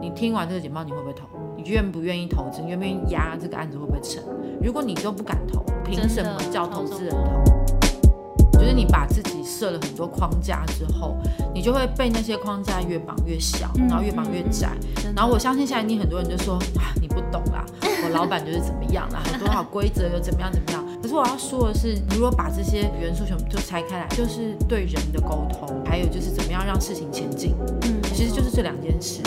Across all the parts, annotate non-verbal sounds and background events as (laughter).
你听完这个简报，你会不会投？你愿不愿意投资？你愿不愿意压这个案子会不会成？如果你都不敢投，凭什么叫投资人投？就是你把自己设了很多框架之后，你就会被那些框架越绑越小，然后越绑越窄。然后我相信现在一定很多人就说啊，你不懂啦，我老板就是怎么样啦，很多好规则又怎么样怎么样。(laughs) 可是我要说的是，如果把这些元素全部都拆开来，就是对人的沟通，还有就是怎么样让事情前进，嗯，其实就是这两件事。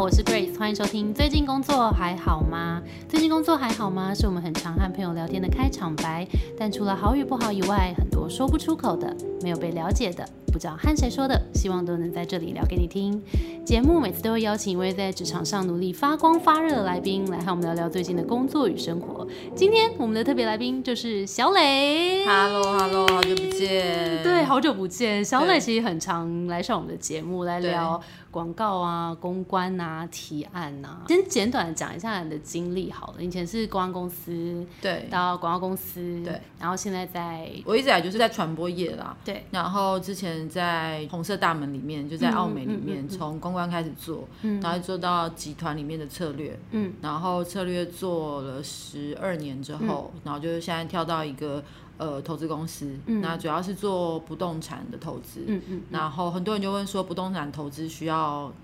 我是 Grace，欢迎收听。最近工作还好吗？最近工作还好吗？是我们很常和朋友聊天的开场白。但除了好与不好以外，很多说不出口的，没有被了解的，不知道和谁说的，希望都能在这里聊给你听。节目每次都会邀请一位在职场上努力发光发热的来宾，来和我们聊聊最近的工作与生活。今天我们的特别来宾就是小磊。Hello，Hello，好久不见。对，好久不见。小磊其实很常来上我们的节目来聊广告啊、公关啊、提案啊。先简短的讲一下你的经历好了。以前是公关公司，对，到广告公司，对，然后现在在我一直以来就是在传播业啦。对，然后之前在红色大门里面，就在奥美里面，从公关开始做，嗯。然后做到集团里面的策略，嗯。然后策略做了十二年之后，然后就是现在跳到一个呃投资公司，嗯。那主要是做不动产的投资，嗯嗯，然后很多人就问说，不动产投资需要一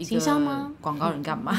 行销吗？广告人干嘛？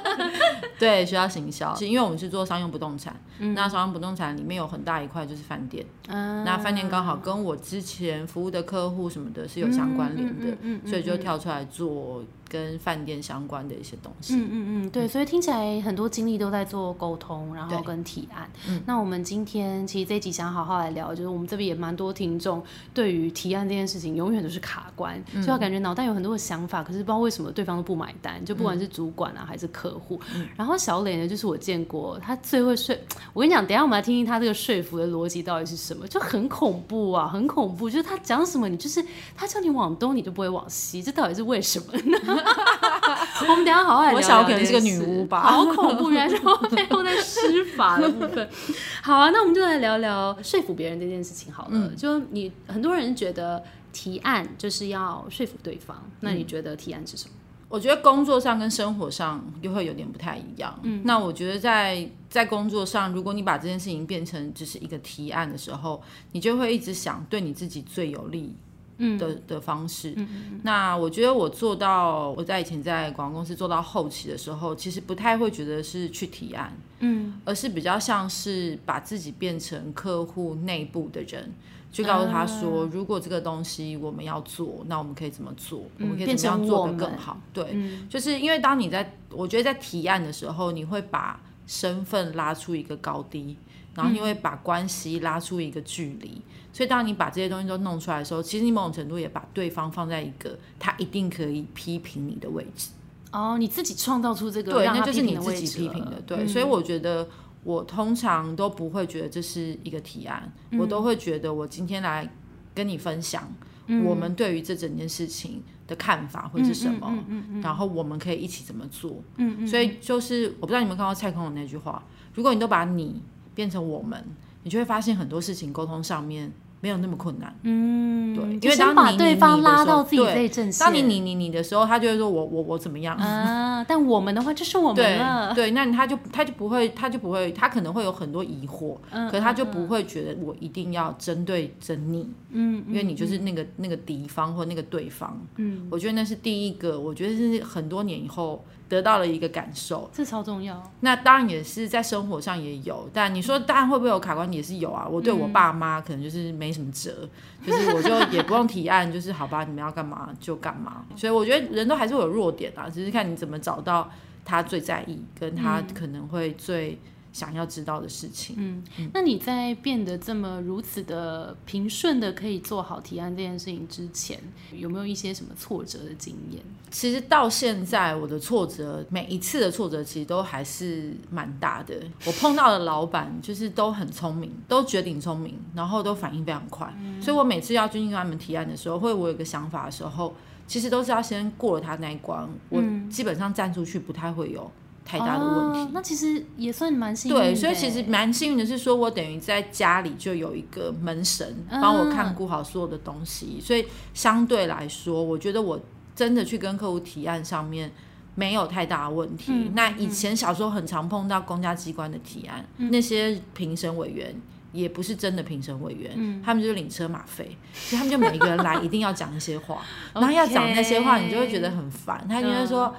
(laughs) 对，需要行销，是因为我们是做商用不动产，那商用不动产里面有很大一块就是饭店，嗯那饭店刚好跟我之前服务的客户什么的是有相关联的，所以就跳出来做跟饭店相关的一些东西。嗯嗯嗯，对，所以听起来很多精力都在做沟通，然后跟提案。嗯那我们今天其实这一集想好好来聊，就是我们这边也蛮多听众对于提案这件事情永远都是卡关，嗯就要感觉脑袋有很多的想法，可是不知道为什么对方都不买单，就不管是嗯主管啊还是客户。然后小磊呢，就是我见过他最会说，我跟你讲，等一下我们来听听他这个说服的逻辑到底是什么，就很恐怖啊，很恐怖，就是他讲什么你就是他叫你往东你就不会往西，这到底是为什么呢？(laughs) (laughs) 我们等一下好好来聊聊我想我可能是个女巫吧好恐怖，原来是我背后在施法的部分。好啊，那我们就来聊聊说服别人这件事情好了。嗯就你很多人觉得提案就是要说服对方，那你觉得提案是什么？我觉得工作上跟生活上又会有点不太一样。嗯，那我觉得在在工作上，如果你把这件事情变成只是一个提案的时候，你就会一直想对你自己最有利。的的方式，那我觉得我做到我在以前在广告公司做到后期的时候，其实不太会觉得是去提案，嗯，而是比较像是把自己变成客户内部的人，去告诉他说，啊如果这个东西我们要做，那我们可以怎么做？我们可以怎么样做成我们得更好？对，嗯就是因为当你在，我觉得在提案的时候，你会把身份拉出一个高低，然后你会把关系拉出一个距离。所以当你把这些东西都弄出来的时候，其实你某种程度也把对方放在一个他一定可以批评你的位置。哦，你自己创造出这个对，那就是你自己批评的，对，嗯。所以我觉得我通常都不会觉得这是一个提案，我都会觉得我今天来跟你分享我们对于这整件事情的看法会是什么，然后我们可以一起怎么做，嗯嗯所以就是我不知道你们看到蔡康永那句话，如果你都把你变成我们，你就会发现很多事情沟通上面没有那么困难。嗯，对因为当你对方拉到自己对这一阵线。当你你你你的时候，他就会说我我我怎么样，啊，(laughs) 但我们的话就是我们对了。对，那他就他就不会，他就不会，他可能会有很多疑惑，嗯可是他就不会觉得我一定要针对着你，嗯，因为你就是那个那个敌方或那个对方。嗯，我觉得那是第一个，我觉得是很多年以后得到了一个感受。这超重要。那当然也是在生活上也有，但你说当然会不会有卡关，也是有啊。我对我爸妈可能就是没什么辙，就是我就也不用提案，就是好吧，你们要干嘛就干嘛。所以我觉得人都还是会有弱点啊，只是看你怎么找到他最在意，跟他可能会最想要知道的事情。嗯，那你在变得这么如此的平顺的可以做好提案这件事情之前，有没有一些什么挫折的经验？其实到现在，我的挫折每一次的挫折其实都还是蛮大的。我碰到的老板就是都很聪明，(laughs) 都绝顶聪明，然后都反应非常快。所以我每次要进去跟他们提案的时候，或者我有个想法的时候，其实都是要先过了他那一关，我基本上站出去不太会有太大的问题。哦那其实也算蛮幸运对，所以其实蛮幸运的是，说我等于在家里就有一个门神嗯帮我看顾好所有的东西，所以相对来说，我觉得我真的去跟客户提案上面没有太大的问题。嗯那以前小时候很常碰到公家机关的提案，嗯那些评审委员。也不是真的评审委员，嗯他们就是领车马费，所以他们就每一个人来一定要讲一些话，(laughs) 然后要讲那些话，你就会觉得很烦。他就会说：“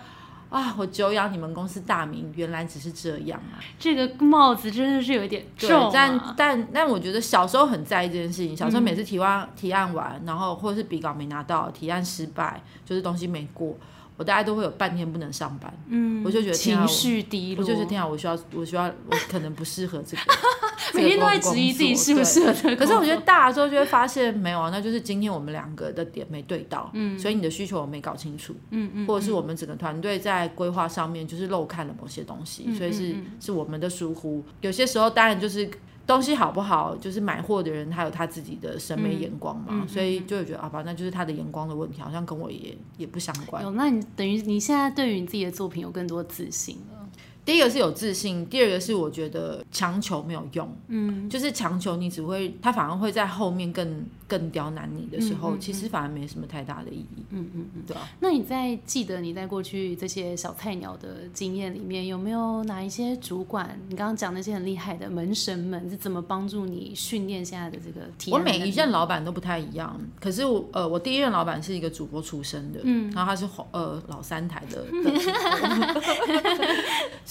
啊，我久仰你们公司大名，原来只是这样啊。”这个帽子真的是有一点对重、，但啊。但但我觉得小时候很在意这件事情。小时候每次提案、提案完，然后或者是笔稿没拿到，提案失败，就是东西没过，我大概都会有半天不能上班。嗯，我就觉得情绪低落，我就是天啊，我需要，我需要，我可能不适合这个。(laughs) 每天都在质疑自己适不适合这个可是我觉得大了之后就会发现没有啊，那就是今天我们两个的点没对到，嗯所以你的需求我没搞清楚，嗯嗯，或者是我们整个团队在规划上面就是漏看了某些东西，嗯所以是嗯是我们的疏忽。有些时候当然就是东西好不好，就是买货的人他有他自己的审美眼光嘛，所以就会觉得啊吧，那就是他的眼光的问题，好像跟我也也不相关。有，那你等于你现在对于你自己的作品有更多自信了。第一个是有自信，第二个是我觉得强求没有用，嗯，就是强求你只会，他反而会在后面更更刁难你的时候，嗯嗯嗯其实反而没什么太大的意义，嗯嗯嗯。对啊、那你在记得你在过去这些小菜鸟的经验里面，有没有哪一些主管？你刚刚讲那些很厉害的门神们是怎么帮助你训练现在的这个体我？每一任老板都不太一样，可是我呃，我第一任老板是一个主播出身的，嗯然后他是红呃老三台的，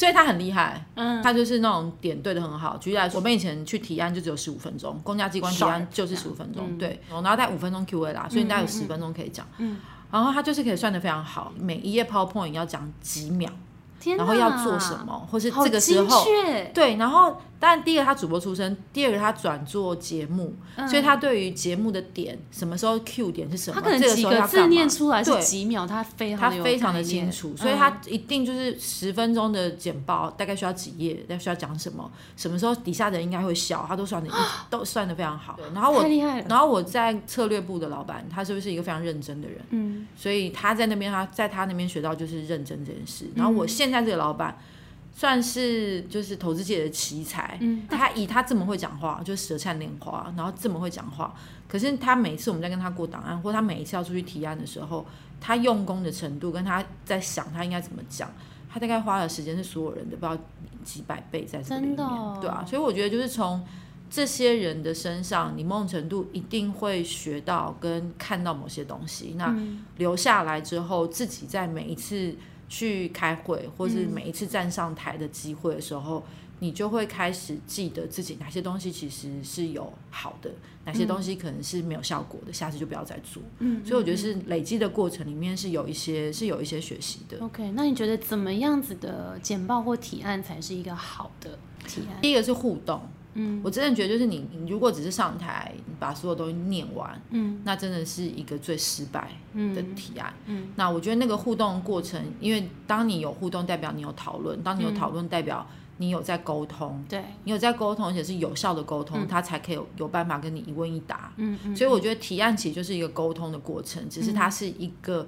所以他很厉害，嗯。他就是那种点对的很好。举例来说，我们以前去提案就只有十五分钟，公家机关提案就是十五分钟，嗯。对，然后带五分钟 Q&A 啦，所以你大概有十分钟可以讲，嗯然后他就是可以算得非常好，每一页 PowerPoint 要讲几秒，然后要做什么，或是这个时候对，然后当然第一个他主播出身，第二个他转做节目，所以他对于节目的点，什么时候 Q 点是什么，他可能这个几个字念出来是对。几秒，他非常他非常的清楚，所以嗯他一定就是十分钟的简报，大概需要几页，要需要讲什么，什么时候底下的人应该会笑，他都算的 (gasps) 都算的非常好。然后我然后我在策略部的老板，他是不是一个非常认真的人？嗯。所以他在那边，他在他那边学到就是认真这件事。然后我现在这个老板，算是就是投资界的奇才。嗯。他以他这么会讲话，就舌灿莲花，然后这么会讲话，可是他每次我们在跟他过档案，或他每一次要出去提案的时候，他用功的程度跟他在想他应该怎么讲，他大概花的时间是所有人的不知道几百倍在这个里面，对啊，所以我觉得就是从这些人的身上，你某种程度一定会学到跟看到某些东西，那嗯。留下来之后，自己在每一次去开会，或是每一次站上台的机会的时候，你就会开始记得自己哪些东西其实是有好的，哪些东西可能是没有效果的，下次就不要再做。嗯，所以我觉得是累积的过程里面是有一些是有一些学习的。OK，那你觉得怎么样子的简报或提案才是一个好的提案？第一个是互动，嗯。我真的觉得就是你，你如果只是上台，你把所有东西念完，嗯。那真的是一个最失败的嗯提案。嗯。那我觉得那个互动过程，因为当你有互动，代表你有讨论；当你有讨论，代表你有在沟通。对，你有在沟通，而且是有效的沟通，嗯。他才可以有有办法跟你一问一答。嗯嗯，所以我觉得提案其实就是一个沟通的过程，只是它是一个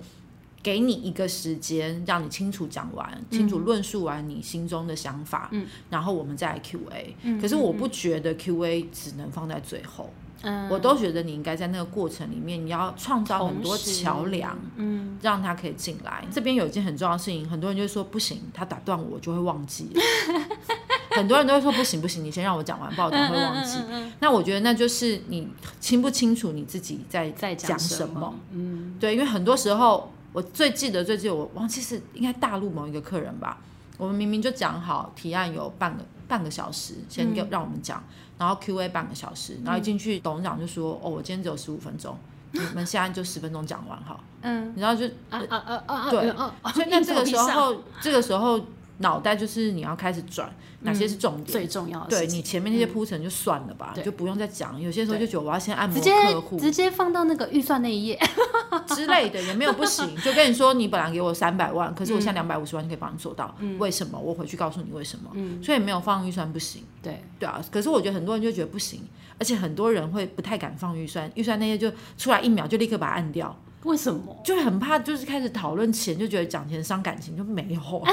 给你一个时间，让你清楚讲完、清楚论述完你心中的想法，嗯然后我们再来 Q&A。嗯可是我不觉得 Q&A 只能放在最后，嗯我都觉得你应该在那个过程里面，你要创造很多桥梁。嗯让他可以进来。这边有一件很重要的事情，很多人就说不行，他打断我，就会忘记。(laughs) 很多人都会说不行不行，你先让我讲完，不然我会忘记。嗯嗯嗯那我觉得那就是你清不清楚你自己在在讲什什么。？嗯对，因为很多时候我最记得最记得我忘记是应该大陆某一个客人吧，我们明明就讲好提案有半个半个小时，先给、嗯让我们讲，然后 Q A 半个小时，然后一进去董事长就说：“哦，我今天只有十五分钟，你们现在就十分钟讲完哈。”嗯你知道就啊啊啊啊！对所以那这个时，候，这个时候脑袋就是你要开始转哪些是重点。最重要的对你前面那些铺陈就算了吧，就不用再讲。有些时候就觉得我要先按摩客户直接放到那个预算那一页，(laughs) (laughs) 之类的，也没有不行。就跟你说，你本来给我三百万，可是我嗯现在两百五十万就可以帮你做到，为什么？我回去告诉你为什么。嗯，所以没有放预算不行，对，对啊。可是我觉得很多人就觉得不行，而且很多人会不太敢放预算，预算那些就出来一秒就立刻把它按掉。为什么？就很怕，就是开始讨论钱，就觉得讲钱伤感情，就没有啊，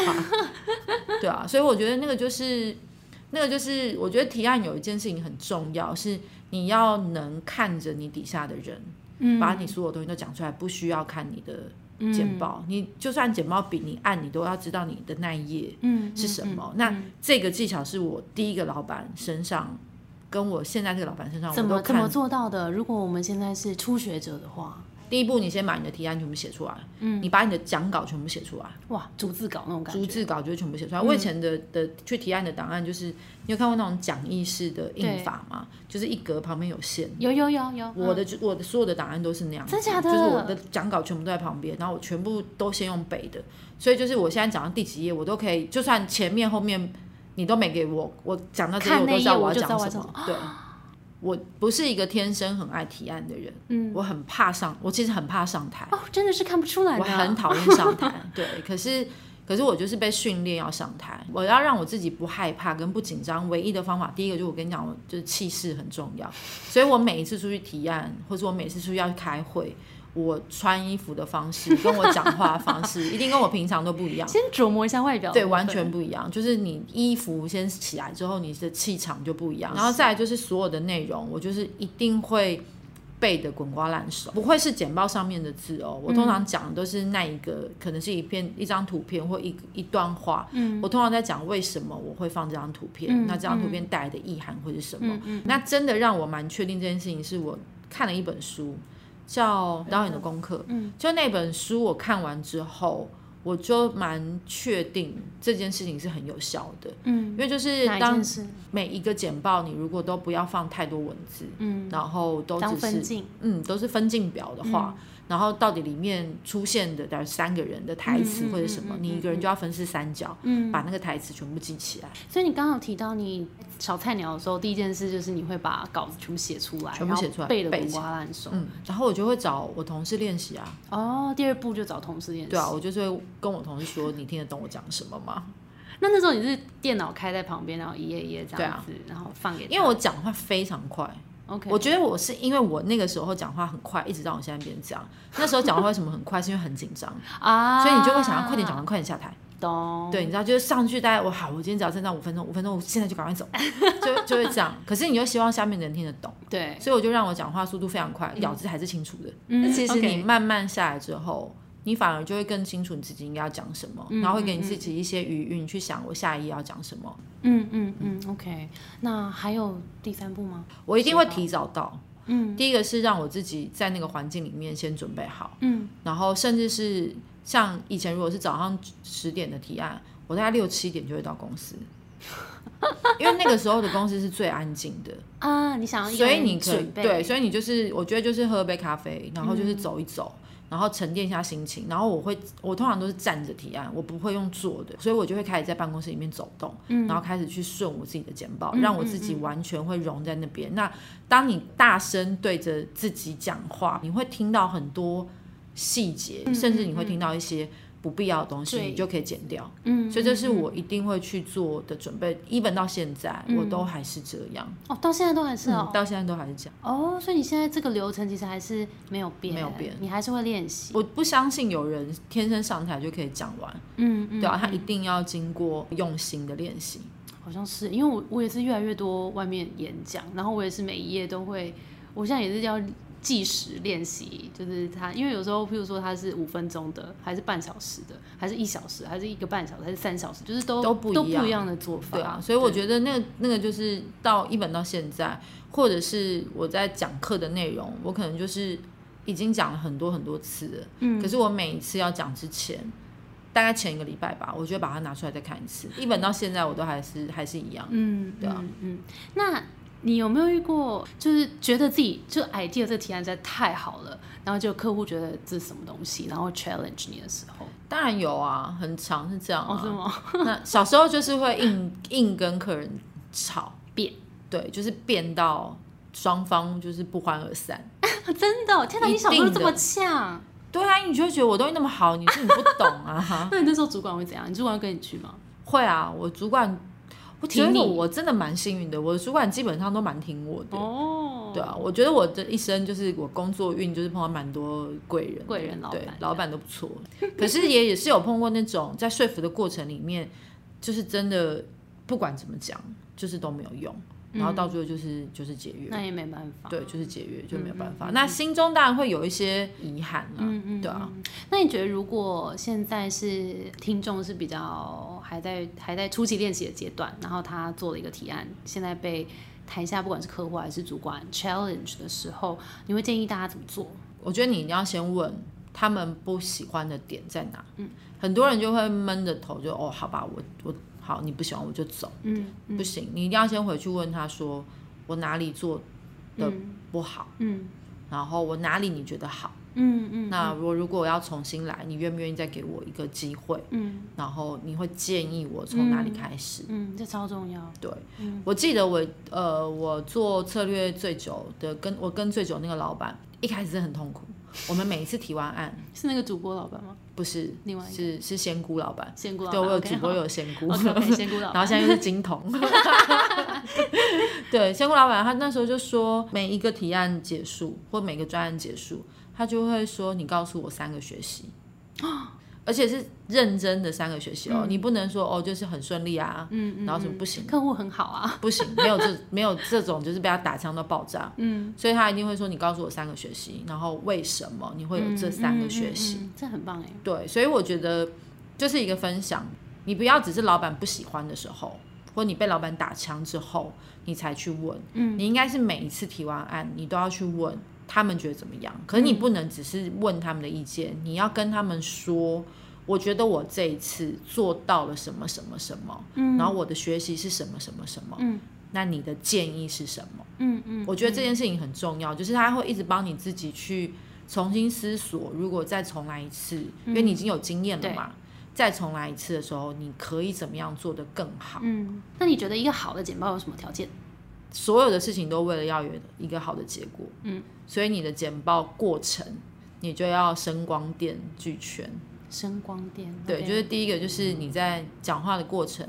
(laughs) 对啊，所以我觉得那个就是那个就是，我觉得提案有一件事情很重要，是你要能看着你底下的人，嗯把你所有东西都讲出来，不需要看你的简报，你就算简报比你按，你都要知道你的那一页嗯是什么。嗯那这个技巧是我第一个老板身上，跟我现在这个老板身上，怎么怎么。做到的？如果我们现在是初学者的话，第一步，你先把你的提案全部写出来，嗯，你把你的讲稿全部写出来，哇，逐字稿那种感觉逐，字稿就是全部写出来。我以前的的去提案的档案，就是你有看过那种讲义式的印法吗？就是一格旁边有线。有有有有，我的我的所有的档案都是那样子，真假的就是我的讲稿全部都在旁边，然后我全部都先用背的，所以就是我现在讲到第几页，我都可以，就算前面后面你都没给我，我讲到这我都知道我我就知道讲什么。对，(gasps) 我不是一个天生很爱提案的人，嗯，我很怕上，我其实很怕上台，哦，真的是看不出来的，我很讨厌上台，(laughs) 对，可是。可是我就是被训练要上台，我要让我自己不害怕跟不紧张。唯一的方法，第一个就我跟你讲，我就是气势很重要。所以我每一次出去提案，或者我每次出去要开会，我穿衣服的方式跟我讲话的方式，(laughs) 一定跟我平常都不一样。先琢磨一下外表对，完全不一样。就是你衣服先起来之后，你的气场就不一样。然后再来就是所有的内容，我就是一定会背的滚瓜烂熟，不会是简报上面的字哦。我通常讲的都是那一个，可能是一片一张图片或一一段话。嗯，我通常在讲为什么我会放这张图片，嗯那这张图片带来的意涵会是什么。嗯嗯那真的让我蛮确定这件事情，是我看了一本书，叫《导演的功课》。嗯，就那本书我看完之后，我就蛮确定这件事情是很有效的，嗯因，为就是当？每一个简报你如果都不要放太多文字，嗯，然后都只是，嗯都是分镜表的话。然后到底里面出现的大概三个人的台词或者什么，你一个人就要分饰三角，嗯，把那个台词全部记起来，所以你刚刚有提到你炒菜鸟的时候，第一件事就是你会把稿子全部写出来，全部写出来背的滚瓜烂熟。嗯，然后我就会找我同事练习啊，哦，第二步就找同事练习。对啊，我就是会跟我同事说，你听得懂我讲什么吗？那那时候你是电脑开在旁边，然后一页一页这样子，然后放给他。因为我讲话非常快，OK，我觉得我是因为我那个时候讲话很快，一直到我现在变这样。那时候讲话为什么很快？是因为很紧张，(laughs) 啊，所以你就会想要快点讲完，快点下台。懂。对，你知道，就是上去大概我好，我今天只要站到五分钟，五分钟我现在就赶快走，(laughs) 就就会这样。可是你又希望下面的人听得懂，对，所以我就让我讲话速度非常快，咬字还是清楚的。嗯其实你慢慢下来之后。你反而就会更清楚你自己应该要讲什么，嗯然后会给你自己一些余韵去想我下一页要讲什么。嗯嗯嗯，OK。那还有第三步吗？我一定会提早到。嗯第一个是让我自己在那个环境里面先准备好，嗯然后甚至是像以前如果是早上十点的提案，我大概六七点就会到公司，因为那个时候的公司是最安静的，啊，你想要所以你可以对，所以你就是我觉得就是喝杯咖啡，然后就是走一走。然后沉淀一下心情，然后我会，我通常都是站着提案，我不会用坐的，所以我就会开始在办公室里面走动，嗯。然后开始去顺我自己的简报，嗯让我自己完全会融在那边。那当你大声对着自己讲话，你会听到很多细节，嗯甚至你会听到一些不必要的东西，对你就可以剪掉。嗯，所以这是嗯我一定会去做的准备。even 到现在，我都还是这样，哦，到现在都还是哦嗯，。到现在都还是这样。哦，所以你现在这个流程其实还是没有变，没有变你还是会练习。我不相信有人天生上台就可以讲完，嗯嗯，对啊，他嗯一定要经过用心的练习。好像是，因为我我也是越来越多外面演讲，然后我也是每一页都会，我现在也是要计时练习，就是他，因为有时候譬如说他是五分钟的，还是半小时的，还是一小时，还是一个半小时，还是三小时，就是都都不一样的做法。对啊，所以我觉得那个那个就是到一本到现在，或者是我在讲课的内容，我可能就是已经讲了很多很多次了。嗯可是我每一次要讲之前，大概前一个礼拜吧，我就会把它拿出来再看一次。一本到现在，我都还是还是一样。嗯，对啊嗯嗯，那你有没有遇过，就是觉得自己就 idea 这个提案实在太好了，然后就客户觉得这是什么东西，然后 challenge 你的时候，当然有啊，很长是这样哦，是啊。吗？(laughs) 那小时候就是会硬硬跟客人吵，变，对，就是变到双方就是不欢而散。(laughs) 真的，天哪，你小时候这么呛，对啊，你就会觉得我东西那么好，你是你不懂啊。(laughs) 那你那时候主管会怎样？你主管会跟你去吗？会啊，我主管，我觉得挺你我真的蛮幸运的，我的主管基本上都蛮听我的。哦，对啊，我觉得我的一生就是我工作运就是碰到蛮多贵人的，贵人老板老板都不错。(laughs) 可是也也是有碰过那种在说服的过程里面，就是真的不管怎么讲，就是都没有用。然后到最后就是就是解约。那也没办法。对，就是解约就没有办法。那心中当然会有一些遗憾了，嗯嗯，对啊。那你觉得，如果现在是听众是比较还在还在初期练习的阶段，然后他做了一个提案，现在被台下不管是客户还是主管 challenge 的时候，你会建议大家怎么做？我觉得你一定要先问他们不喜欢的点在哪。嗯，很多人就会闷着头就哦，好吧，我我好，你不喜欢我就走。嗯，不行，你一定要先回去问他说，我哪里做的不好？嗯，然后我哪里你觉得好？嗯嗯，那我如果要重新来，你愿不愿意再给我一个机会？嗯，然后你会建议我从哪里开始？嗯，这超重要。对，我记得我呃，我做策略最久的，跟我跟最久那个老板，一开始是很痛苦。我们每一次提完案，是那个主播老板吗？不是，另外是是仙姑老板。仙姑老板，对我有主播有仙姑，仙姑老板，然后现在又是金童。对，仙姑老板他那时候就说，每一个提案结束或每个专案结束。他就会说：“你告诉我三个学习，(gasps) 而且是认真的三个学习哦，你不能说哦，就是很顺利啊，嗯，然后什么不行，客户很好啊，不行，没有这 (laughs) 没有这种，就是被他打枪到爆炸，嗯，所以他一定会说，你告诉我三个学习，然后为什么你会有这三个学习？这很棒哎，对，所以我觉得就是一个分享，你不要只是老板不喜欢的时候，或你被老板打枪之后，你才去问，嗯，你应该是每一次提完案，你都要去问。”他们觉得怎么样？可是你不能只是问他们的意见，你要跟他们说，我觉得我这一次做到了什么什么什么，嗯，然后我的学习是什么什么什么，嗯，那你的建议是什么？嗯嗯，我觉得这件事情很重要，就是他会一直帮你自己去重新思索，如果再重来一次，因为你已经有经验了嘛，再重来一次的时候，你可以怎么样做得更好？嗯，那你觉得一个好的简报有什么条件？所有的事情都为了要有一个好的结果，嗯，所以你的简报过程，你就要声光电俱全。声光电，对，就是第一个就是你在讲话的过程。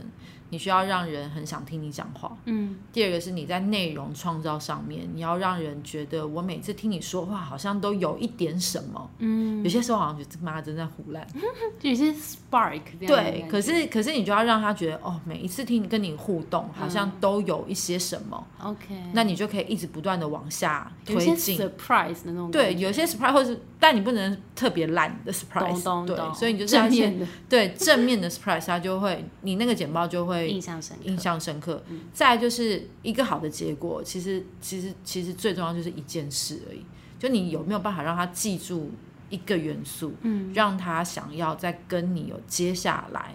你需要让人很想听你讲话。嗯。第二个是你在内容创造上面，你要让人觉得我每次听你说话好像都有一点什么。嗯。有些时候好像觉得妈真在胡乱。(laughs) 有些 spark。对，可是可是你就要让他觉得哦，每一次听跟你互动好像都有一些什么。OK。那你就可以一直不断的往下推进。surprise 的那种。对，有些 surprise 或是，但你不能特别烂的 surprise。对，所以你就正面的。对正面的 surprise，它就会你那个简报就会。印象深刻，印象深刻。再就是一个好的结果，其实其实其实最重要就是一件事而已，就你有没有办法让他记住一个元素，嗯，让他想要再跟你有接下来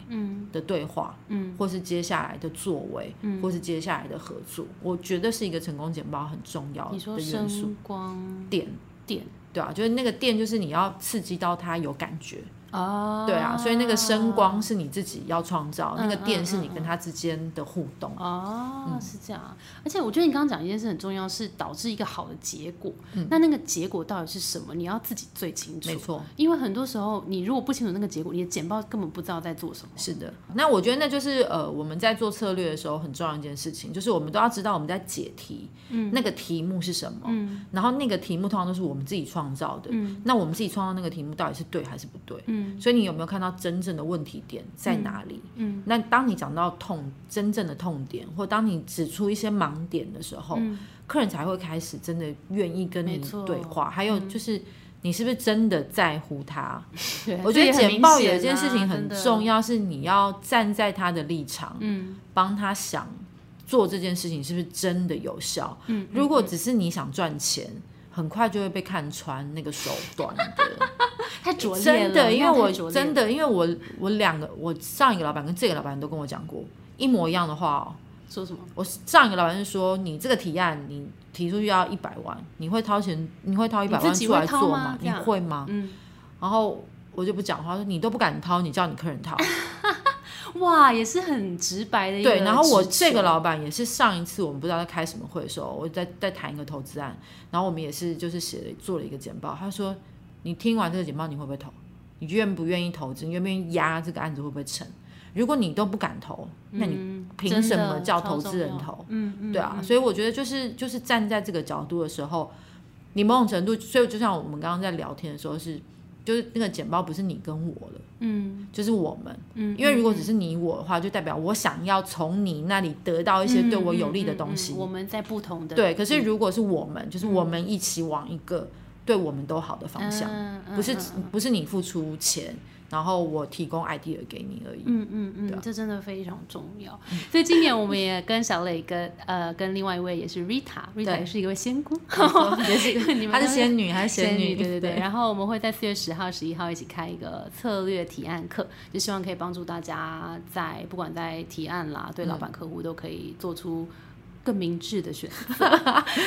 的对话，嗯，或是接下来的作为，嗯，或是接下来的合作，我觉得是一个成功简报很重要的元素。光点电，对啊，就是那个电，就是你要刺激到他有感觉。哦，对啊，所以那个声光是你自己要创造，那个电是你跟他之间的互动。哦，是这样。而且我觉得你刚刚讲一件事很重要，是导致一个好的结果。那那个结果到底是什么？你要自己最清楚。没错，因为很多时候你如果不清楚那个结果，你的简报根本不知道在做什么。是的，那我觉得那就是呃我们在做策略的时候很重要一件事情，就是我们都要知道我们在解题，嗯，那个题目是什么，嗯，然后那个题目通常都是我们自己创造的，嗯，那我们自己创造那个题目到底是对还是不对？嗯。所以你有没有看到真正的问题点在哪里？嗯，那当你讲到痛真正的痛点，或当你指出一些盲点的时候，客人才会开始真的愿意跟你对话。还有就是，你是不是真的在乎他？(laughs) 我觉得简报有一件事情很重要，是你要站在他的立场，嗯，帮他想做这件事情是不是真的有效？嗯，如果只是你想赚钱。很快就会被看穿那个手段的，(laughs) 太拙劣了。真的，因为我真的，因为我我两个，我上一个老板跟这个老板都跟我讲过一模一样的话哦。说什么？我上一个老板是说，你这个提案你提出去要一百万，你会掏钱？你会掏一百万出来做吗？你会吗？嗯。然后我就不讲话，说你都不敢掏，你叫你客人掏。(laughs) 哇，也是很直白的。对，然后我这个老板也是上一次我们不知道在开什么会的时候，我在在谈一个投资案，然后我们也是就是写了做了一个简报。他说：“你听完这个简报，你会不会投？你愿不愿意投资？你愿不愿意压这个案子会不会成？如果你都不敢投，那你凭什么叫投资人投？嗯嗯，对啊。所以我觉得就是就是站在这个角度的时候，你某种程度，所以就像我们刚刚在聊天的时候是。就是那个简报不是你跟我了，嗯就是我们。嗯，因为如果只是你我的话，就代表我想要从你那里得到一些对我有利的东西。嗯嗯嗯嗯我们在不同的对，可是如果是我们，就是我们一起往一个对我们都好的方向，不是嗯不是你付出钱，然后我提供 idea 给你而已。嗯嗯嗯，这真的非常重要。所以今年我们也跟小磊跟呃跟另外一位也是 Rita，Rita 也是一位仙姑，(laughs) 也是 (laughs) 你们她是仙女还是仙女？对对对。然后我们会在四月十号、十一号一起开一个策略提案课，就希望可以帮助大家在不管在提案啦，对老板、客户都可以做出。更明智的选择，(laughs)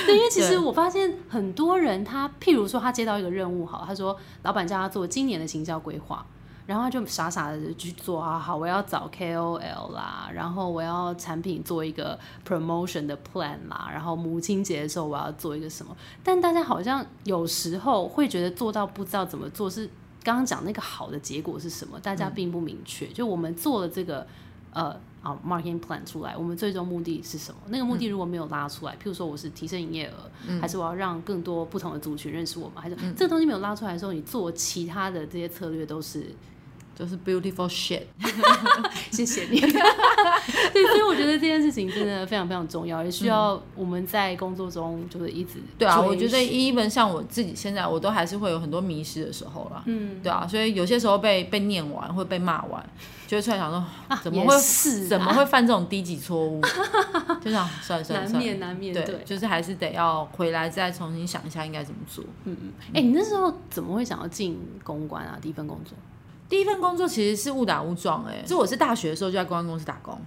对，因为其实我发现很多人他，譬如说他接到一个任务，好，他说老板叫他做今年的行销规划，然后他就傻傻的去做啊，好，我要找 KOL 啦，然后我要产品做一个 promotion 的 plan 啦，然后母亲节的时候我要做一个什么，但大家好像有时候会觉得做到不知道怎么做，是刚刚讲那个好的结果是什么，大家并不明确。就我们做了这个呃啊 marketing plan 出来，我们最终目的是什么？那个目的如果没有拉出来，譬如说我是提升营业额，还是我要让更多不同的族群认识我们，还是、这个东西没有拉出来的时候，你做其他的这些策略都是就是 beautiful shit。(laughs) 谢谢你。(laughs) 对，所以我觉得这件事情真的非常非常重要，也需要我们在工作中就是一直对啊，我觉得寻一本像我自己现在，我都还是会有很多迷失的时候啦。嗯对啊，所以有些时候被被念完或被骂完，就会出来想说，啊怎么会怎么会犯这种低级错误？(laughs) 就想算了算了难算了，免难免对，就是还是得要回来再重新想一下应该怎么做。嗯嗯。哎、你那时候怎么会想要进公关啊？第一份工作第一份工作其实是误打误撞、欸，哎，就我是大学的时候就在公关公司打工，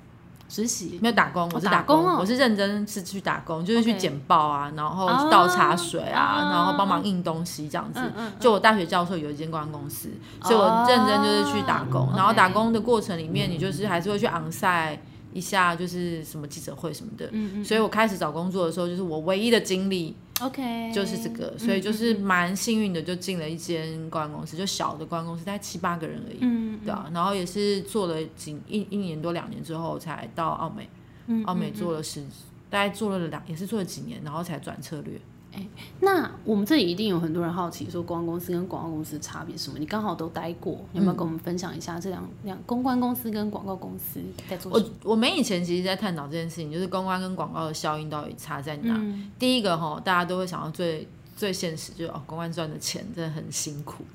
实习？没有打工，我是打工，工哦。我是认真是去打工，就是去简报啊，然后哦。倒茶水啊，哦然后帮忙印东西这样子。嗯嗯就我大学教授有一间公关公司，所以我认真就是去打工，哦然后打工的过程里面，你就是还是会去昂赛一下，就是什么记者会什么的。嗯嗯所以我开始找工作的时候，就是我唯一的经历，OK，就是这个，所以就是蛮幸运的，就进了一间公关公司，就小的公关公司，大概七八个人而已。嗯对啊，然后也是做了几一一年多两年之后，才到澳美，嗯澳美做了十，大概做了两，也是做了几年，然后才转策略。那我们这里一定有很多人好奇，说公关公司跟广告公司差别是什么？你刚好都待过，有没有跟我们分享一下这两两公关公司跟广告公司在做什么？我我们以前其实在探讨这件事情，就是公关跟广告的效应到底差在哪？嗯第一个哈，大家都会想要最最现实，就是哦，公关赚的钱真的很辛苦，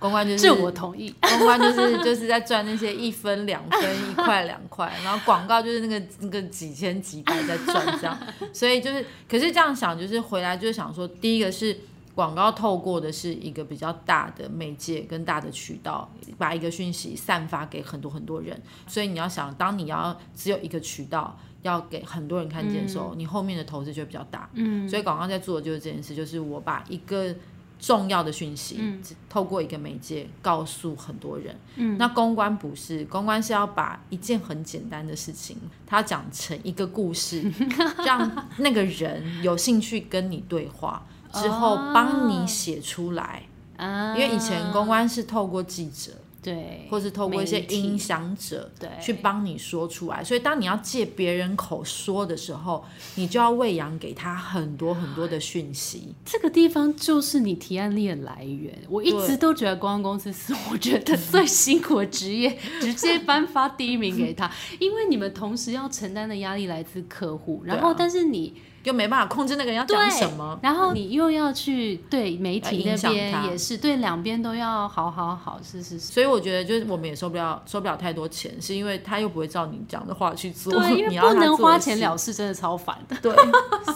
公关就是这我同意。公关就是就是在赚那些一分两分一块两块，然后广告就是那个那个几千几百在赚这样，所以就是可是这样想就是回来就是想说，第一个是广告透过的是一个比较大的媒介跟大的渠道，把一个讯息散发给很多很多人，所以你要想，当你要只有一个渠道。要给很多人看见的时候，你后面的投资就会比较大。嗯，所以广告在做的就是这件事，就是我把一个重要的讯息，嗯透过一个媒介告诉很多人。嗯那公关不是，公关是要把一件很简单的事情，它讲成一个故事，(laughs) 让那个人有兴趣跟你对话，之后帮你写出来。啊因为以前公关是透过记者，对，或是透过一些影响者，对去帮你说出来。所以当你要借别人口说的时候，你就要喂养给他很多很多的讯息。这个地方就是你提案力的来源。我一直都觉得公关公司是我觉得 (laughs) 最辛苦的职业，直接颁发第一名给他，因为你们同时要承担的压力来自客户，然后但是你又没办法控制那个人要讲什么，然后你又要去对媒体那边也是对两边都要好好好，是是是。所以我觉得就是我们也收不了收不了太多钱，是因为他又不会照你讲的话去做，对，(laughs) 因你为不能花钱了事，真的超烦的。对，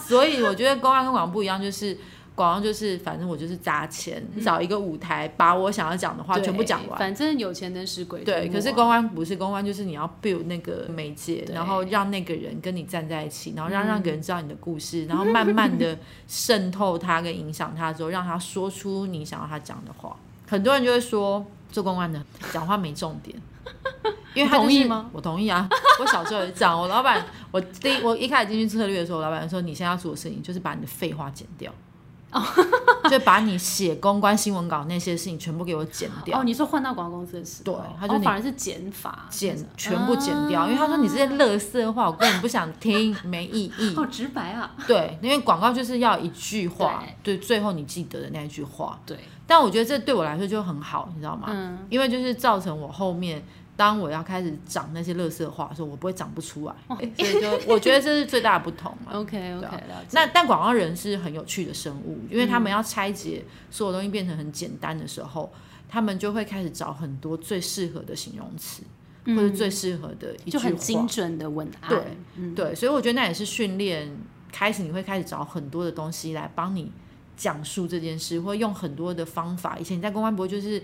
所以我觉得公安跟广告不一样，就是广告就是反正我就是砸钱找一个舞台，把我想要讲的话全部讲完。反正有钱能使鬼推对，可是公关不是公关，就是你要 build 那个媒介，然后让那个人跟你站在一起，然后让嗯让个人知道你的故事，然后慢慢的渗透他跟影响他之后，让他说出你想要他讲的话。很多人就会说做公关的讲话没重点，因为他、就是、同意吗？我同意啊，我小时候也是这样。我老板，我第一我一开始进去策略的时候，我老板说你现在要做的事情就是把你的废话剪掉。(laughs) 就把你写公关新闻稿那些事情全部给我剪掉。哦，你说换到广告公司的时候，对他就哦反而是减法，剪是不是全部剪掉，因为他说你这些垃圾话，我根本不想听，没意义。(laughs) 好直白啊，对，因为广告就是要一句话，对，最后你记得的那一句话。对，但我觉得这对我来说就很好，你知道吗？嗯，因为就是造成我后面，当我要开始讲那些垃圾话的时候，我不会讲不出来，哦所以就 (laughs) 我觉得这是最大的不同嘛。OK 对 OK。那但广告人是很有趣的生物，因为他嗯们要拆解所有东西变成很简单的时候，他们就会开始找很多最适合的形容词，或者最适合的一句话。嗯就很精准的文案，对嗯，对，所以我觉得那也是训练，开始你会开始找很多的东西来帮你讲述这件事，或用很多的方法。以前你在公关部就是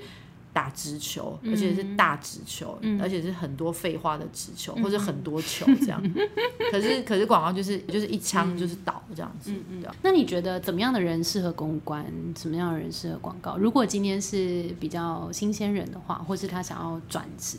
打直球，而且是大直球，嗯而且是很多废话的直球，或者很多球这样。(laughs) 可是可是广告就是就是一枪就是倒这样子，对啊。那你觉得怎么样的人适合公关？什么样的人适合广告？如果今天是比较新鲜人的话，或是他想要转职，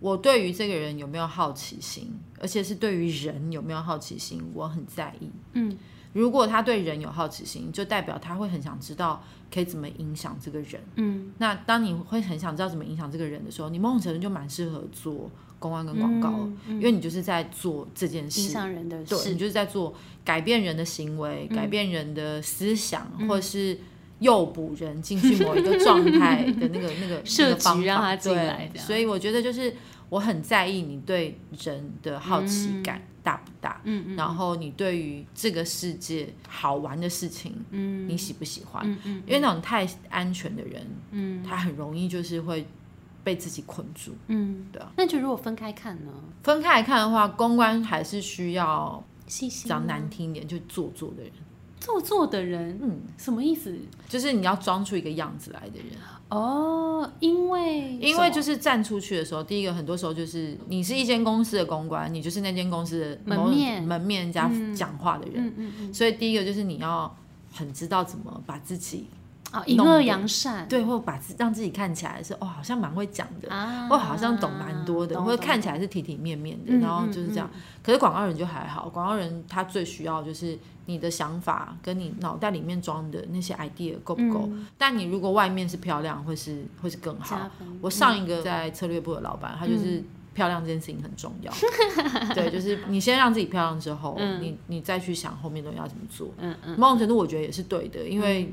我对于这个人有没有好奇心，而且是对于人有没有好奇心，我很在意。嗯，如果他对人有好奇心，就代表他会很想知道可以怎么影响这个人。嗯，那当你会很想知道怎么影响这个人的时候，你某种程度就蛮适合做公关跟广告了，嗯。因为你就是在做这件影事。响人的对，你，就是在做改变人的行为、改变人的思想，嗯。或者是诱捕人进去某一个状态的那个 (laughs) 那个设那个方让他进来对所以我觉得就是我很在意你对人的好奇感大不大，嗯嗯然后你对于这个世界好玩的事情，嗯你喜不喜欢？嗯嗯因为那种太安全的人，嗯他很容易就是会被自己困住。嗯，对啊。那就如果分开看呢？分开来看的话，公关还是需要细心吗讲难听一点，就做作的人。做作的人，嗯，什么意思？就是你要装出一个样子来的人，哦，因为因为就是是站出去的时候，第一个很多时候就是你是一间公司的公关，你就是那间公司的门面。门面人家嗯。讲话的人，嗯嗯嗯，所以第一个就是你要很知道怎么把自己啊，隐恶扬善，对，或把自让自己看起来是哦，好像蛮会讲的，啊，或好像懂蛮多的，懂或者看起懂来是体体面面的，嗯然后就是这样。可是广告人就还好，广告人他最需要就是你的想法跟你脑袋里面装的那些 idea 够不够。嗯。但你如果外面是漂亮，会是会是更好。我上一个在策略部的老板，他就是漂亮这件事情很重要。(laughs) 对，就是你先让自己漂亮之后，嗯。你你再去想后面东西要怎么做。嗯嗯某种程度我觉得也是对的，因为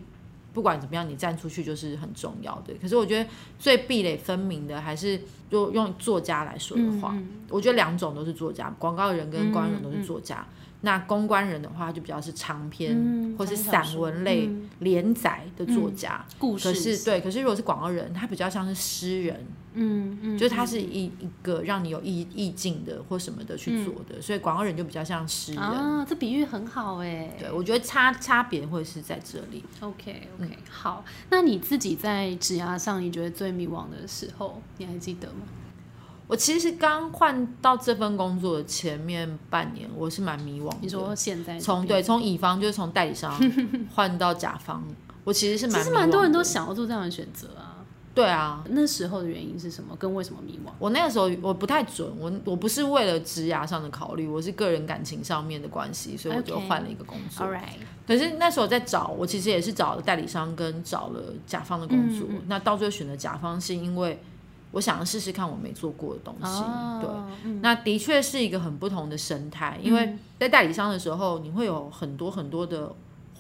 不管怎么样，你站出去就是很重要的。可是我觉得最壁垒分明的，还是就用作家来说的话，嗯我觉得两种都是作家，广告人跟公关人都是作家。那公关人的话，就比较是长篇、嗯或是散文类、连载的作家。故事可是对，可是如果是广告人，他比较像是诗人，嗯嗯，就是他是一一个让你有意意境的或什么的去做的，所以广告人就比较像诗人。啊，这比喻很好哎。对，我觉得差差别会是在这里。OK 嗯 OK，、好，那你自己在职涯上，你觉得最迷惘的时候，你还记得吗？我其实刚换到这份工作的前面半年，我是蛮迷惘的。你说现在从对从乙方就是从代理商 (laughs) 换到甲方，我其实是其蛮实蛮多人都想要做这样的选择啊。对啊。那时候的原因是什么？跟为什么迷惘？我那个时候我不太准，我我不是为了职涯上的考虑，我是个人感情上面的关系，所以我就换了一个工作。可是那时候在找，我其实也是找了代理商跟找了甲方的工作。嗯那到最后选择甲方，是因为我想试试看我没做过的东西。对，那的确是一个很不同的生态，因为在代理商的时候，你会有很多很多的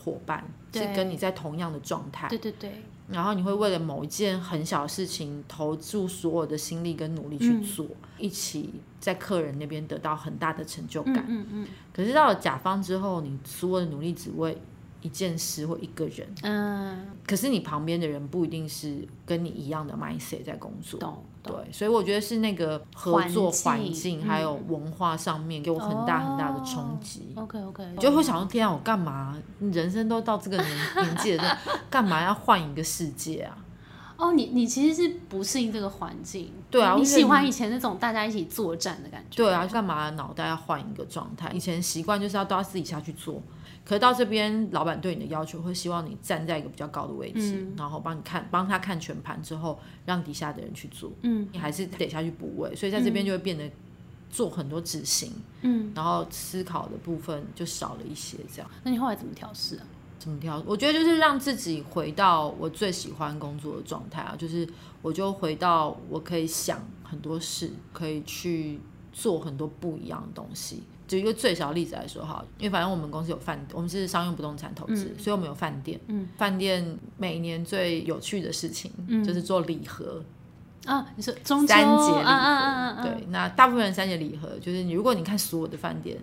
伙伴是跟你在同样的状态，对对对，然后你会为了某一件很小的事情投注所有的心力跟努力去做，一起在客人那边得到很大的成就感。嗯嗯嗯可是到了甲方之后，你所有的努力只为一件事或一个人，嗯，可是你旁边的人不一定是跟你一样的 mindset 在工作。懂懂。对，所以我觉得是那个合作环境还有文化上面给我很大很大的冲击。OK OK，就会想说，天啊，我干嘛？人生都到这个年年纪了，(laughs) 干嘛要换一个世界啊？哦，你你其实是不适应这个环境，对啊你喜欢以前那种大家一起作战的感觉。对啊，干嘛脑袋要换一个状态？以前习惯就是要都要自己下去做，可是到这边，老板对你的要求会希望你站在一个比较高的位置，嗯然后帮你看，帮他看全盘之后，让底下的人去做，嗯你还是得下去补位，所以在这边就会变得做很多执行，嗯，然后思考的部分就少了一些，这样。那你后来怎么调试啊？怎么调？我觉得就是让自己回到我最喜欢工作的状态啊，就是我就回到我可以想很多事，可以去做很多不一样的东西。就一个最小的例子来说哈，因为反正我们公司有饭，我们是商用不动产投资，所以我们有饭店。嗯饭店每年最有趣的事情就是做礼盒。啊，你说中秋三节礼盒，啊啊啊啊啊对，那大部分人三节礼盒就是你，如果你看所有的饭店，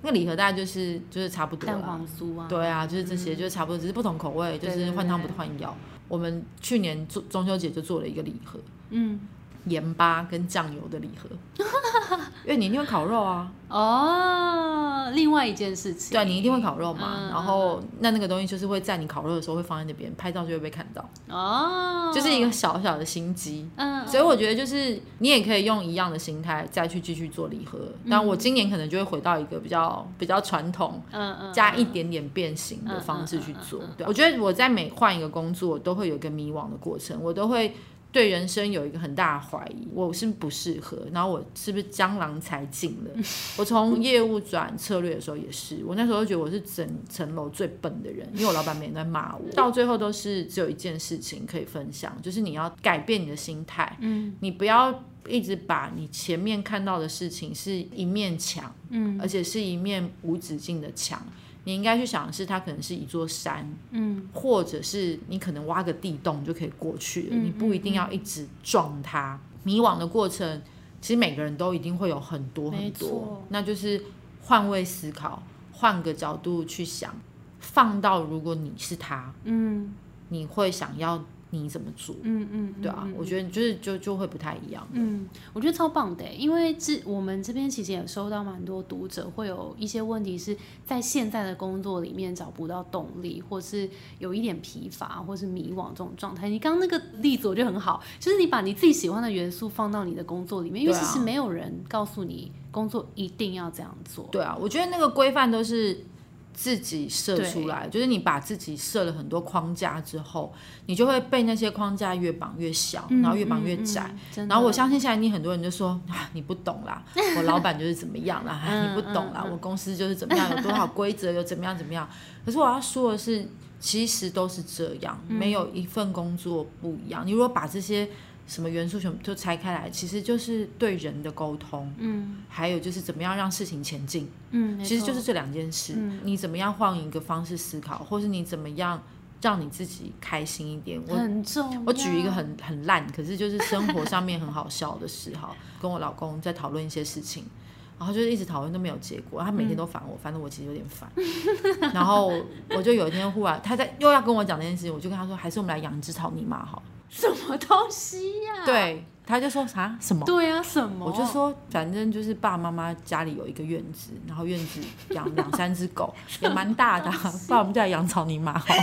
那个礼盒大概就是就是差不多蛋啦。黄酥啊，对啊，就是这些，就是差不多，只是不同口味，就是换汤不换药。我们去年中中秋节就做了一个礼盒，嗯，盐巴跟酱油的礼盒，(laughs) 因为你一定会烤肉啊，哦，另外一件事情，对啊，你一定会烤肉嘛，嗯然后那那个东西就是会在你烤肉的时候会放在那边，拍照就会被看到，哦，就是一个小小的心机。嗯，所以我觉得就是你也可以用一样的心态再去继续做礼盒，但我今年可能就会回到一个比较比较传统，嗯嗯，加一点点变形的方式去做。对，我觉得我在每换一个工作都会有一个迷惘的过程，我都会对人生有一个很大的怀疑，我是不是不适合，然后我是不是江郎才尽了？(laughs) 我从业务转策略的时候也是，我那时候觉得我是整层楼最笨的人，因为我老板每天在骂我，到最后都是只有一件事情可以分享，就是你要改变你的心态，嗯你不要。一直把你前面看到的事情是一面墙，嗯而且是一面无止境的墙。你应该去想的是，它可能是一座山，嗯。或者是你可能挖个地洞就可以过去了，嗯你不一定要一直撞它。迷惘的过程，其实每个人都一定会有很多很多，那就是换位思考，换个角度去想，放到如果你是他，嗯。你会想要你怎么做？嗯嗯，对啊，我觉得就是就就会不太一样。嗯，我觉得超棒的，因为这我们这边其实也收到蛮多读者会有一些问题是在现在的工作里面找不到动力，或是有一点疲乏，或是迷惘这种状态。你刚刚那个例子我觉得很好，就是你把你自己喜欢的元素放到你的工作里面，因为其实没有人告诉你工作一定要这样做。对啊，我觉得那个规范都是自己设出来，就是你把自己设了很多框架之后，你就会被那些框架越绑越小，嗯然后越绑越窄。然后我相信现在你很多人就说啊，你不懂啦，我老板就是怎么样啦，(laughs) 你不懂啦，我公司就是怎么样，有多少 (laughs) 规则，有怎么样怎么样。可是我要说的是，其实都是这样，嗯没有一份工作不一样。你如果把这些什么元素全部都拆开来，其实就是对人的沟通，嗯还有就是怎么样让事情前进。嗯，其实就是这两件事，嗯你怎么样换一个方式思考，或是你怎么样让你自己开心一点。我很重要。我举一个很很烂，可是就是生活上面很好笑的事哈，跟我老公在讨论一些事情，然后就是一直讨论都没有结果，他每天都烦我，烦得我其实有点烦。然后我就有一天忽然他在又要跟我讲这件事情，我就跟他说，还是我们来养一只草泥马好了。什么东西呀、对，他就说啥什么？对啊，什么？我就说，反正就是爸爸妈妈家里有一个院子，然后院子养两三只狗，也蛮大的、啊，爸我们就来养草泥马好。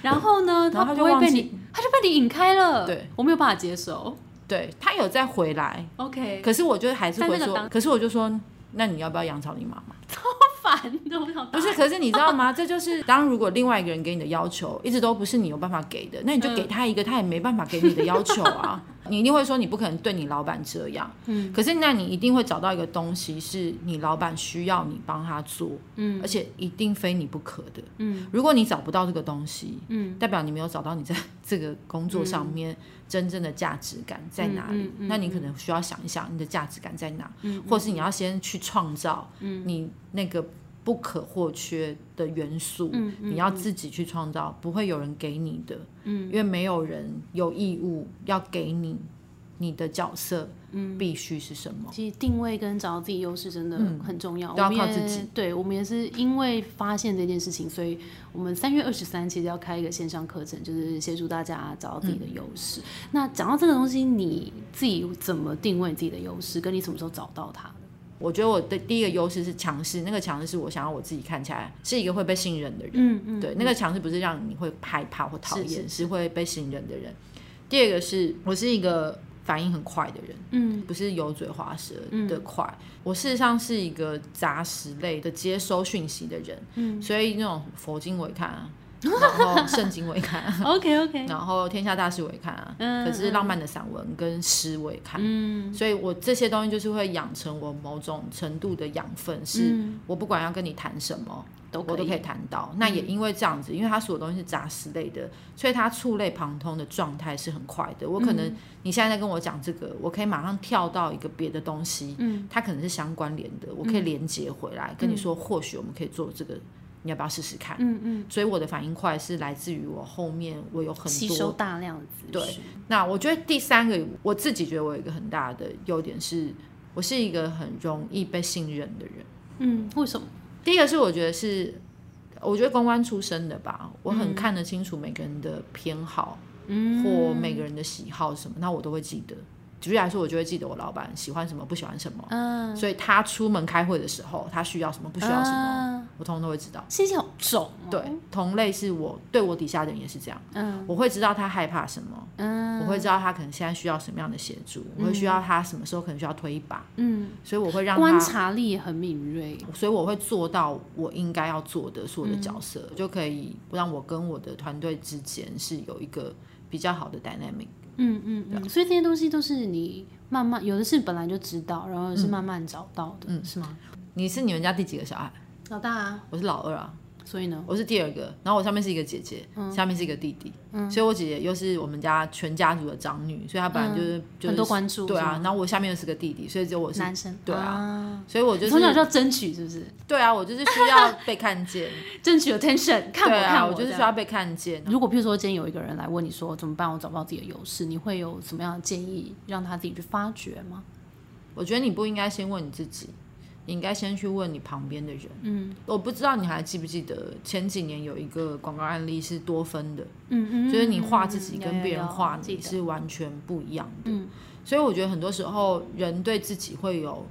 然后呢，(laughs) 然后他他就会被你，他就被你引开了。对，我没有办法接受。对他有再回来，OK，可是我就还是会说，可是我就说，那你要不要养草泥马嘛？(laughs) 烦的，我想不是，可是你知道吗？(laughs) 这就是当如果另外一个人给你的要求一直都不是你有办法给的，那你就给他一个他也没办法给你的要求啊。你一定会说你不可能对你老板这样，嗯。可是那你一定会找到一个东西是你老板需要你帮他做，嗯。而且一定非你不可的。嗯。如果你找不到这个东西，嗯。代表你没有找到你在这个工作上面真正的价值感在哪里。嗯嗯嗯那你可能需要想一想你的价值感在哪，嗯或是你要先去创造你那个不可或缺的元素，嗯嗯你要自己去创造，不会有人给你的，嗯因为没有人有义务要给你你的角色嗯。必须是什么。其实定位跟找到自己优势真的嗯很重要，都要靠自己。对，我们也是因为发现这件事情，所以我们三月二十三其实要开一个线上课程，就是协助大家找到自己的优势。那讲到这个东西，你自己怎么定位自己的优势，跟你什么时候找到它的？我觉得我的第一个优势是强势，那个强势是我想要我自己看起来是一个会被信任的人。嗯嗯，对，那个强势不是让你会害怕或讨厌，是会被信任的人。第二个是我是一个反应很快的人，嗯不是油嘴滑舌的快。我事实上是一个杂食类的接收讯息的人，嗯所以那种佛经我也看啊，然后圣经我也看。(laughs) 啊，，OK OK，然后天下大事我也看啊，嗯可是浪漫的散文跟诗我也看。嗯。所以我这些东西就是会养成我某种程度的养分，是嗯。我不管要跟你谈什么，都我都可以谈到。那也因为这样子，因为它所有东西是杂食类的，所以它触类旁通的状态是很快的。我可能你现在在跟我讲这个，我可以马上跳到一个别的东西，嗯，它可能是相关联的，我可以连接回来跟你说，或许我们可以做这个。你要不要试试看？嗯嗯。所以我的反应快是来自于我后面我有很多吸收大量的资对，那我觉得第三个我自己觉得我有一个很大的优点是，我是一个很容易被信任的人。嗯，为什么？第一个是我觉得是，我觉得公关出身的吧，我很看得清楚每个人的偏好，嗯，或每个人的喜好什么，那我都会记得。举例来说，我就会记得我老板喜欢什么，不喜欢什么。嗯，所以他出门开会的时候，他需要什么，不需要什么，我通通都会知道。心情好重。对，同类是我对我底下的人也是这样。嗯，我会知道他害怕什么。嗯，我会知道他可能现在需要什么样的协助，我会需要他什么时候可能需要推一把。嗯，所以我会让观察力很敏锐，所以我会做到我应该要做的所有的角色，就可以让我跟我的团队之间是有一个比较好的 dynamic。嗯嗯嗯，所以这些东西都是你慢慢有的是本来就知道，然后是慢慢找到的，嗯，是吗？你是你们家第几个小孩？老大啊，我是老二啊。所以呢，我是第二个，然后我上面是一个姐姐，下面是一个弟弟，嗯。所以我姐姐又是我们家全家族的长女，所以她本来就是很多关注，对啊，然后我下面又是个弟弟，所以只有我是男生，对啊，所以我就是从小就要争取，是不是？对啊，我就是需要被看见，(laughs) 争取 attention，看我看我，就是需要被看见。如果譬如说今天有一个人来问你说怎么办，我找不到自己的优势，你会有什么样的建议让他自己去发掘吗？我觉得你不应该先问你自己。你应该先去问你旁边的人。嗯，我不知道你还记不记得前几年有一个广告案例是多分的。嗯嗯，就是你画自己跟别人画你是完全不一样的。嗯，所以我觉得很多时候人对自己会有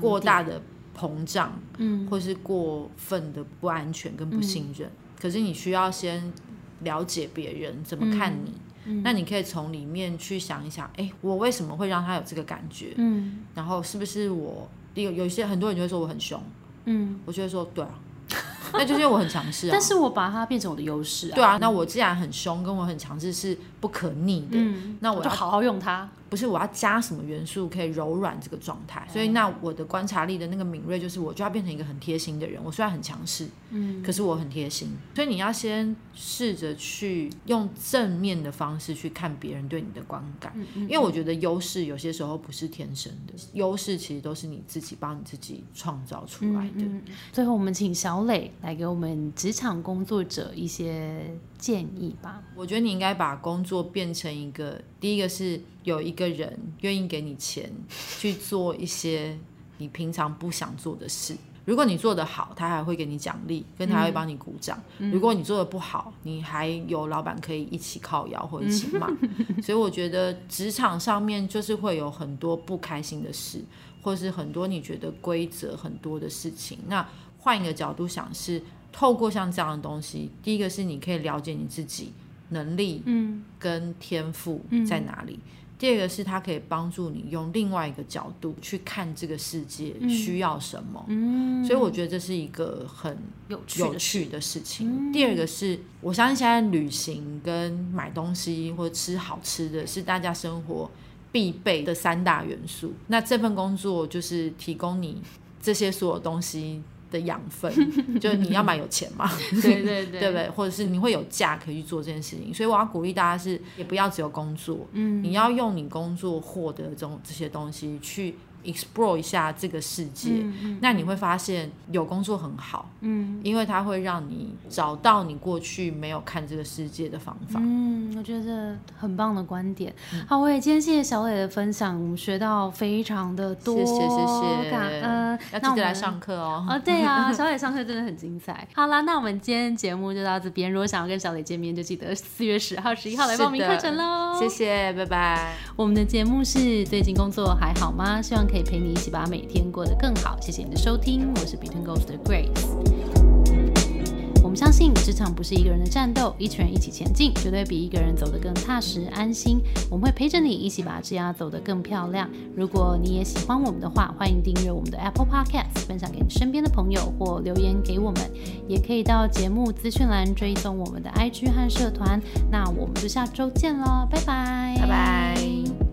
过大的膨胀，嗯，或是过分的不安全跟不信任。可是你需要先了解别人怎么看你。嗯，那你可以从里面去想一想，哎，我为什么会让他有这个感觉？嗯，然后是不是我？第一个，有一些很多人就会说我很凶，嗯，我就会说对啊，(laughs) 那就是因为我很强势啊。(laughs) 但是我把它变成我的优势啊。对啊，那我既然很凶，跟我很强势是不可逆的，那我就好好用它。不是我要加什么元素可以柔软这个状态，所以那我的观察力的那个敏锐，就是我就要变成一个很贴心的人。我虽然很强势，嗯，可是我很贴心。所以你要先试着去用正面的方式去看别人对你的观感，因为我觉得优势有些时候不是天生的，优势其实都是你自己帮你自己创造出来的。最后，我们请小磊来给我们职场工作者一些建议吧。我觉得你应该把工作变成一个，第一个是。有一个人愿意给你钱去做一些你平常不想做的事，如果你做得好，他还会给你奖励，跟他会帮你鼓掌；如果你做的不好，你还有老板可以一起靠摇或一起骂。(laughs) 所以我觉得职场上面就是会有很多不开心的事，或是很多你觉得规则很多的事情。那换一个角度想，是透过像这样的东西，第一个是你可以了解你自己能力跟天赋在哪里。第二个是它可以帮助你用另外一个角度去看这个世界需要什么，所以我觉得这是一个很有趣的事情。第二个是我相信现在旅行跟买东西或者吃好吃的是大家生活必备的三大元素。那这份工作就是提供你这些所有东西。的养分，就是你要买有钱嘛，(laughs) 对对对，对不对？或者是你会有假可以去做这件事情，所以我要鼓励大家是，也不要只有工作，嗯，你要用你工作获得这种这些东西去。Explore 一下这个世界，那你会发现有工作很好，嗯，因为它会让你找到你过去没有看这个世界的方法。嗯，我觉得很棒的观点。好，我也今天谢谢小磊的分享，我们学到非常的多，谢谢谢谢，感恩。要记得来上课哦。哦，对啊，(laughs) 小磊上课真的很精彩。好啦，那我们今天节目就到这边。如果想要跟小磊见面，就记得四月十号、十一号来报名课程喽。谢谢，拜拜。我们的节目是最近工作还好吗？希望。可以陪你一起把每天过得更好。谢谢你的收听，我是 Between Ghost 的 Grace。我们相信职场不是一个人的战斗，一群人一起前进，绝对比一个人走得更踏实安心。我们会陪着你一起把职涯走得更漂亮。如果你也喜欢我们的话，欢迎订阅我们的 Apple Podcast，分享给你身边的朋友或留言给我们。也可以到节目资讯栏追踪我们的 IG 和社团。那我们就下周见了，拜拜。